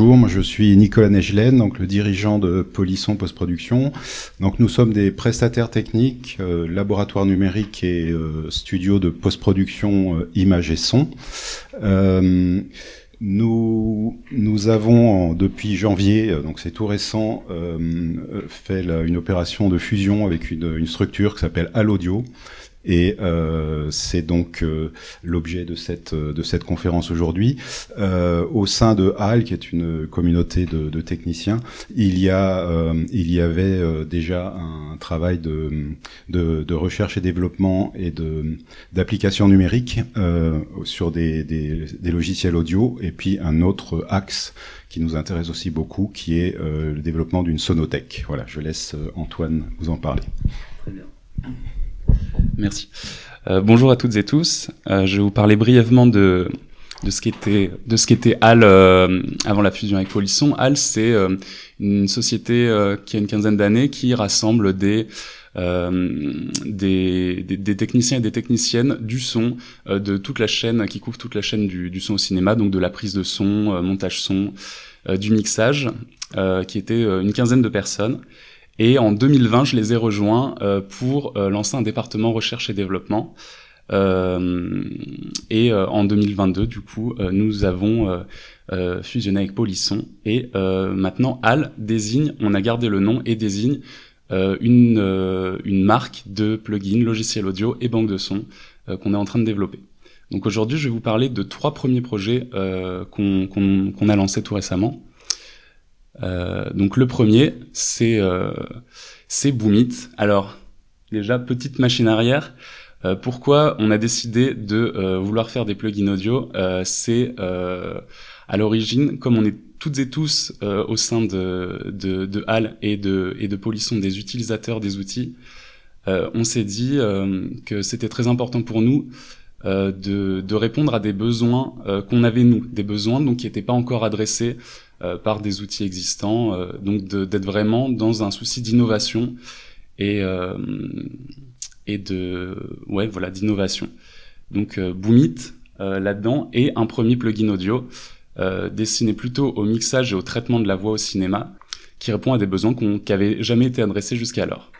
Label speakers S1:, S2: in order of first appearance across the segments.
S1: bonjour, je suis Nicolas Negelen, donc le dirigeant de Polisson Post-Production. Donc nous sommes des prestataires techniques, euh, laboratoire numérique et euh, studio de post-production euh, image et son. Euh, nous, nous avons depuis janvier, donc c'est tout récent, fait une opération de fusion avec une, une structure qui s'appelle Allaudio. Et euh, c'est donc euh, l'objet de cette de cette conférence aujourd'hui. Euh, au sein de HAL, qui est une communauté de, techniciens, il y a euh, il y avait euh, déjà un travail de, de, recherche et développement et de d'applications numériques sur des, des, des logiciels audio, et puis un autre axe qui nous intéresse aussi beaucoup, qui est le développement d'une sonothèque. Voilà, je laisse Antoine vous en parler. Très bien.
S2: Merci. Euh, bonjour à toutes et tous. Euh, je vais vous parler brièvement de de ce qu'était de ce qu'était HAL euh, avant la fusion avec Polisson. HAL, c'est euh, une société euh, qui a une quinzaine d'années qui rassemble des des, des, des, techniciens et des techniciennes du son de toute la chaîne qui couvre toute la chaîne du, du son au cinéma, donc de la prise de son, montage son, du mixage, qui était une quinzaine de personnes. Et en 2020, je les ai rejoints euh, pour euh, lancer un département recherche et développement. Euh, et en 2022, du coup, nous avons fusionné avec Polisson. Et maintenant, HAL désigne, on a gardé le nom et désigne une, une marque de plugins, logiciels audio et banque de son qu'on est en train de développer. Donc aujourd'hui, je vais vous parler de trois premiers projets qu'on a lancés tout récemment. Euh, donc le premier, c'est euh, c'est Boomit. Alors déjà petite machine arrière. Euh, pourquoi on a décidé de vouloir faire des plugins audio? C'est à l'origine, comme on est toutes et tous au sein de, de, de HAL et de, et de Polisson des utilisateurs des outils, on s'est dit que c'était très important pour nous de, de, répondre à des besoins qu'on avait nous, des besoins donc qui n'étaient pas encore adressés euh, par des outils existants, euh, donc d'être vraiment dans un souci d'innovation et euh, et de ouais voilà d'innovation. Donc Boomit là-dedans et un premier plugin audio destiné plutôt au mixage et au traitement de la voix au cinéma, qui répond à des besoins qui n'avaient jamais été adressés jusqu'alors.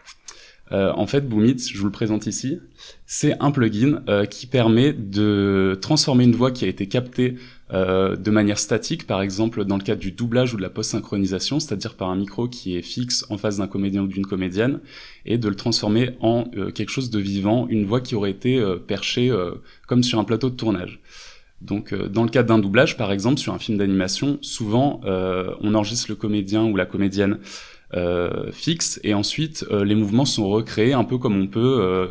S2: Euh, en fait, Boomit, je vous le présente ici, c'est un plugin euh, qui permet de transformer une voix qui a été captée euh, de manière statique, par exemple dans le cadre du doublage ou de la post-synchronisation, c'est-à-dire par un micro qui est fixe en face d'un comédien ou d'une comédienne, et de le transformer en quelque chose de vivant, une voix qui aurait été perchée comme sur un plateau de tournage. Donc, dans le cadre d'un doublage, par exemple, sur un film d'animation, souvent, on enregistre le comédien ou la comédienne euh, fixe. Et ensuite euh, les mouvements sont recréés un peu comme on peut euh,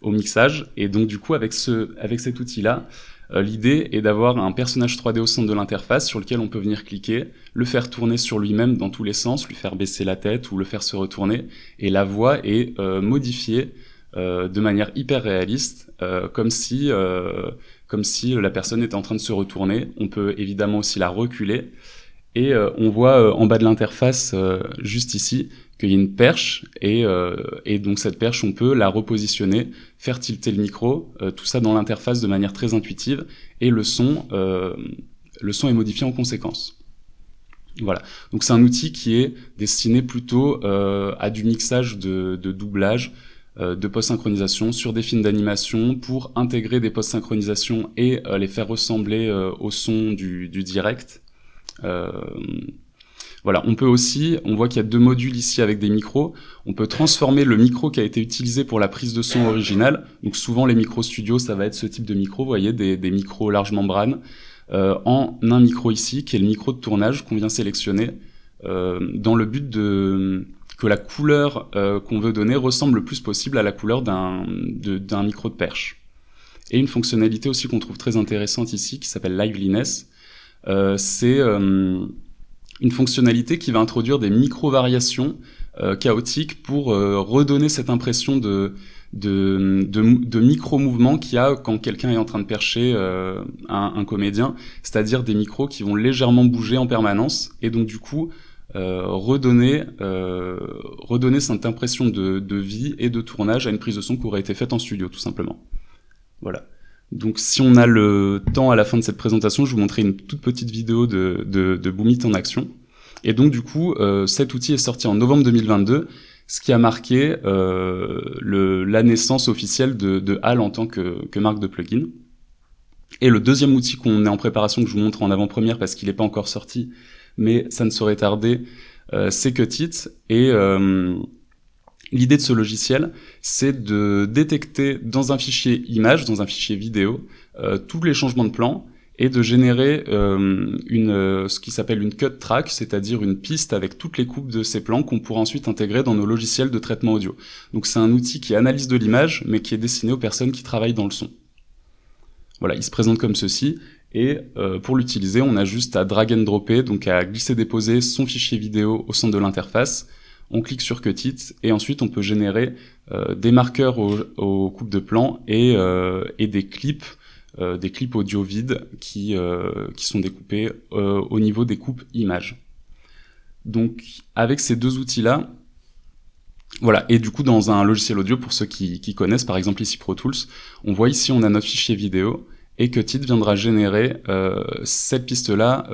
S2: au mixage. Et donc du coup avec ce avec cet outil là l'idée est d'avoir un personnage 3D au centre de l'interface sur lequel on peut venir cliquer, le faire tourner sur lui-même dans tous les sens, lui faire baisser la tête ou le faire se retourner. Et la voix est modifiée de manière hyper réaliste comme si comme si la personne était en train de se retourner. On peut évidemment aussi la reculer et euh, on voit euh, en bas de l'interface, euh, juste ici, qu'il y a une perche, et, et, donc cette perche, on peut la repositionner, faire tilter le micro, tout ça dans l'interface de manière très intuitive, et le son, le son est modifié en conséquence. Voilà. Donc c'est un outil qui est destiné plutôt à du mixage de, de doublage, de post-synchronisation sur des films d'animation pour intégrer des post-synchronisations et les faire ressembler au son du, du direct euh, voilà, on peut aussi, on voit qu'il y a deux modules ici avec des micros. On peut transformer le micro qui a été utilisé pour la prise de son originale. Donc souvent les micros studio, ça va être ce type de micro, vous voyez, des, micros large membrane, euh, en un micro ici qui est le micro de tournage qu'on vient sélectionner euh, dans le but de que la couleur euh, qu'on veut donner ressemble le plus possible à la couleur d'un micro de perche. Et une fonctionnalité aussi qu'on trouve très intéressante ici qui s'appelle Liveliness euh, c'est euh, une fonctionnalité qui va introduire des micro-variations euh, chaotiques pour redonner cette impression de, de, de, micro-mouvements qu'il y a quand quelqu'un est en train de percher un, comédien, c'est-à-dire des micros qui vont légèrement bouger en permanence, et donc du coup redonner, redonner cette impression de, de, vie et de tournage à une prise de son qui aurait été faite en studio, tout simplement. Voilà. Donc si on a le temps à la fin de cette présentation, je vous montrerai une toute petite vidéo de, de, de Boomit en action. Et donc du coup, euh, cet outil est sorti en novembre 2022, ce qui a marqué euh, le, la naissance officielle de, de HAL en tant que, que marque de plugin. Et le deuxième outil qu'on est en préparation, que je vous montre en avant-première parce qu'il n'est pas encore sorti, mais ça ne saurait tarder, euh, c'est Cutit. Et euh, l'idée de ce logiciel, c'est de détecter dans un fichier image, dans un fichier vidéo, euh, tous les changements de plan et de générer euh, une, euh, ce qui s'appelle une cut track, c'est-à-dire une piste avec toutes les coupes de ces plans qu'on pourra ensuite intégrer dans nos logiciels de traitement audio. Donc c'est un outil qui analyse de l'image, mais qui est destiné aux personnes qui travaillent dans le son. Voilà, il se présente comme ceci. Et pour l'utiliser, on a juste à drag and dropper, donc à glisser-déposer son fichier vidéo au centre de l'interface. On clique sur Cut It et ensuite on peut générer euh, des marqueurs aux, coupes de plan et, euh, des clips, euh, des clips audio vides qui, sont découpés au niveau des coupes images. Donc avec ces deux outils-là, voilà, et du coup dans un logiciel audio, pour ceux qui, connaissent, par exemple ici Pro Tools, on voit ici on a notre fichier vidéo, et que viendra générer cette piste-là,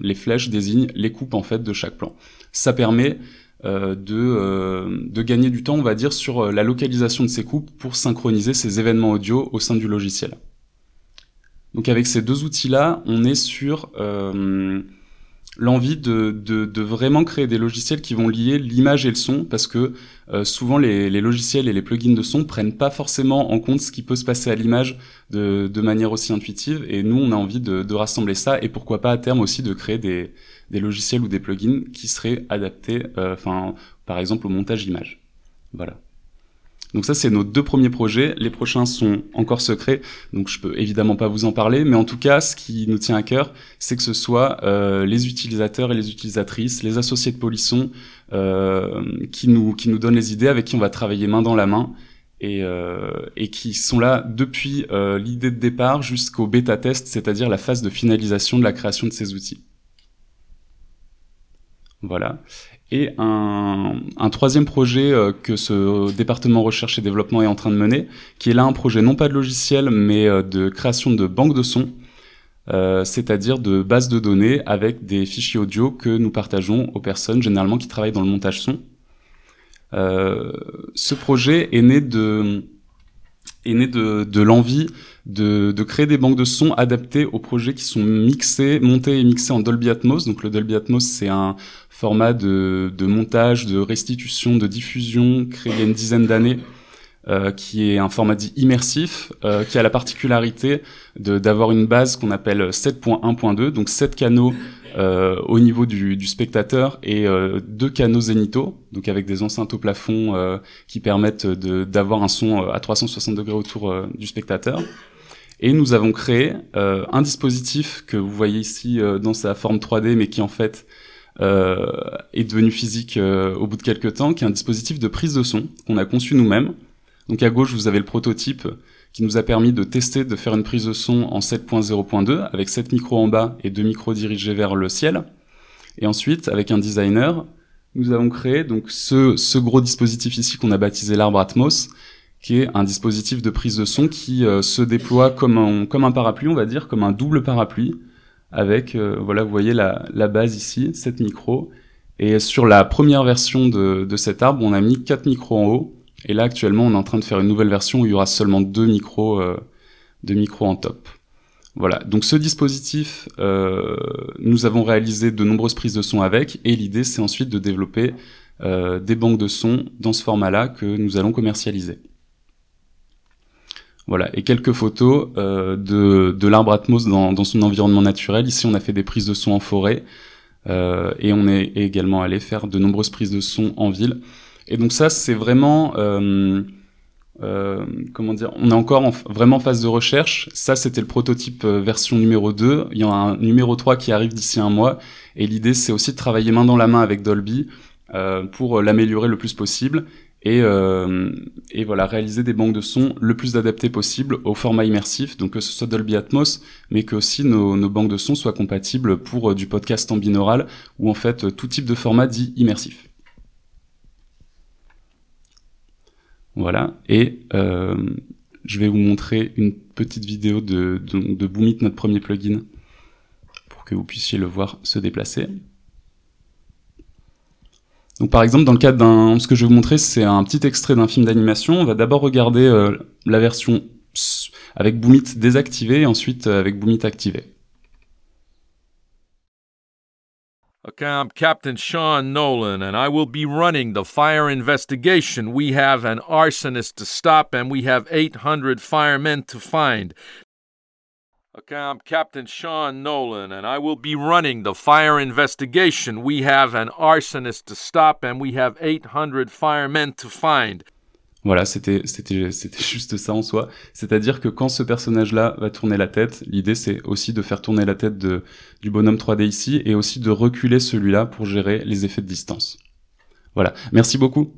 S2: les flèches désignent les coupes en fait de chaque plan. Ça permet de, euh, de gagner du temps, on va dire, sur euh, la localisation de ces coupes pour synchroniser ces événements audio au sein du logiciel. Donc avec ces deux outils-là, on est sur euh, l'envie de, de, vraiment créer des logiciels qui vont lier l'image et le son, parce que euh, souvent les, logiciels et les plugins de son prennent pas forcément en compte ce qui peut se passer à l'image de, de, manière aussi intuitive, et nous on a envie de, rassembler ça, et pourquoi pas à terme aussi de créer des, des logiciels ou des plugins qui seraient adaptés, euh, par exemple au montage image. Voilà. Donc ça, c'est nos deux premiers projets. Les prochains sont encore secrets, donc je peux évidemment pas vous en parler. Mais en tout cas, ce qui nous tient à cœur, c'est que ce soit euh, les utilisateurs et les utilisatrices, les associés de Polisson, euh, qui nous qui nous donnent les idées, avec qui on va travailler main dans la main. Et, euh, et qui sont là depuis euh, l'idée de départ jusqu'au bêta test, c'est-à-dire la phase de finalisation de la création de ces outils. Voilà et un, un troisième projet euh, que ce département recherche et développement est en train de mener, qui est là un projet non pas de logiciel, mais euh, de création de banques de sons, euh, c'est-à-dire de bases de données avec des fichiers audio que nous partageons aux personnes généralement qui travaillent dans le montage son. Euh, ce projet est né de est né de, de l'envie de, de, créer des banques de sons adaptées aux projets qui sont mixés, montés et mixés en Dolby Atmos. Donc le Dolby Atmos, c'est un format de, de, montage, de restitution, de diffusion créé il y a une dizaine d'années, euh, qui est un format dit immersif, euh, qui a la particularité d'avoir une base qu'on appelle 7.1.2, donc 7 canaux euh, au niveau du, spectateur et euh, deux canaux zénithaux, donc avec des enceintes au plafond euh, qui permettent d'avoir un son à 360 degrés autour du spectateur. Et nous avons créé un dispositif que vous voyez ici dans sa forme 3D, mais qui en fait est devenu physique au bout de quelques temps, qui est un dispositif de prise de son qu'on a conçu nous-mêmes. Donc à gauche, vous avez le prototype qui nous a permis de tester, de faire une prise de son en 7.0.2 avec 7 micros en bas et 2 micros dirigés vers le ciel. Et ensuite, avec un designer, nous avons créé donc ce, ce gros dispositif ici qu'on a baptisé l'arbre Atmos, qui est un dispositif de prise de son qui euh, se déploie comme un, comme un parapluie, on va dire, comme un double parapluie, avec, euh, voilà, vous voyez la, la base ici, 7 micros. Et sur la première version de, de cet arbre, on a mis 4 micros en haut, et là, actuellement, on est en train de faire une nouvelle version où il y aura seulement deux micros, euh, deux en top. Voilà. Donc, ce dispositif, euh, nous avons réalisé de nombreuses prises de son avec, et l'idée, c'est ensuite de développer euh, des banques de son dans ce format-là que nous allons commercialiser. Voilà, et quelques photos de, l'arbre Atmos dans, son environnement naturel. Ici, on a fait des prises de son en forêt, et on est également allé faire de nombreuses prises de son en ville. Et donc ça, c'est vraiment, euh, euh, comment dire, on est encore en, vraiment en phase de recherche. Ça, c'était le prototype euh, version numéro 2. Il y en a un numéro 3 qui arrive d'ici un mois. Et l'idée, c'est aussi de travailler main dans la main avec Dolby euh, pour l'améliorer le plus possible. Et, euh, et, voilà, réaliser des banques de sons le plus adaptées possible au format immersif, donc que ce soit Dolby Atmos, mais que aussi nos, nos banques de sons soient compatibles pour euh, du podcast en binaural, ou en fait tout type de format dit immersif. Voilà. Et euh, je vais vous montrer une petite vidéo de, de, Boomit, notre premier plugin, pour que vous puissiez le voir se déplacer. Donc par exemple, dans le cadre d'un, ce que je vais vous montrer, c'est un petit extrait d'un film d'animation. On va d'abord regarder euh, la version avec Boomit désactivé et ensuite euh, avec Boomit activé.
S3: Okay, I'm Captain Sean Nolan, and I will be running the fire investigation. We have an arsonist to stop, and we have 800 firemen to find. Okay, I'm Captain Sean Nolan, and I will be running the fire investigation. We have an arsonist to stop, and we have 800 firemen to find.
S2: Voilà, c'était c'était c'était juste ça en soi. C'est-à-dire que quand ce personnage-là va tourner la tête, l'idée c'est aussi de faire tourner la tête de, du bonhomme 3D ici et aussi de reculer celui-là pour gérer les effets de distance. Voilà. Merci beaucoup.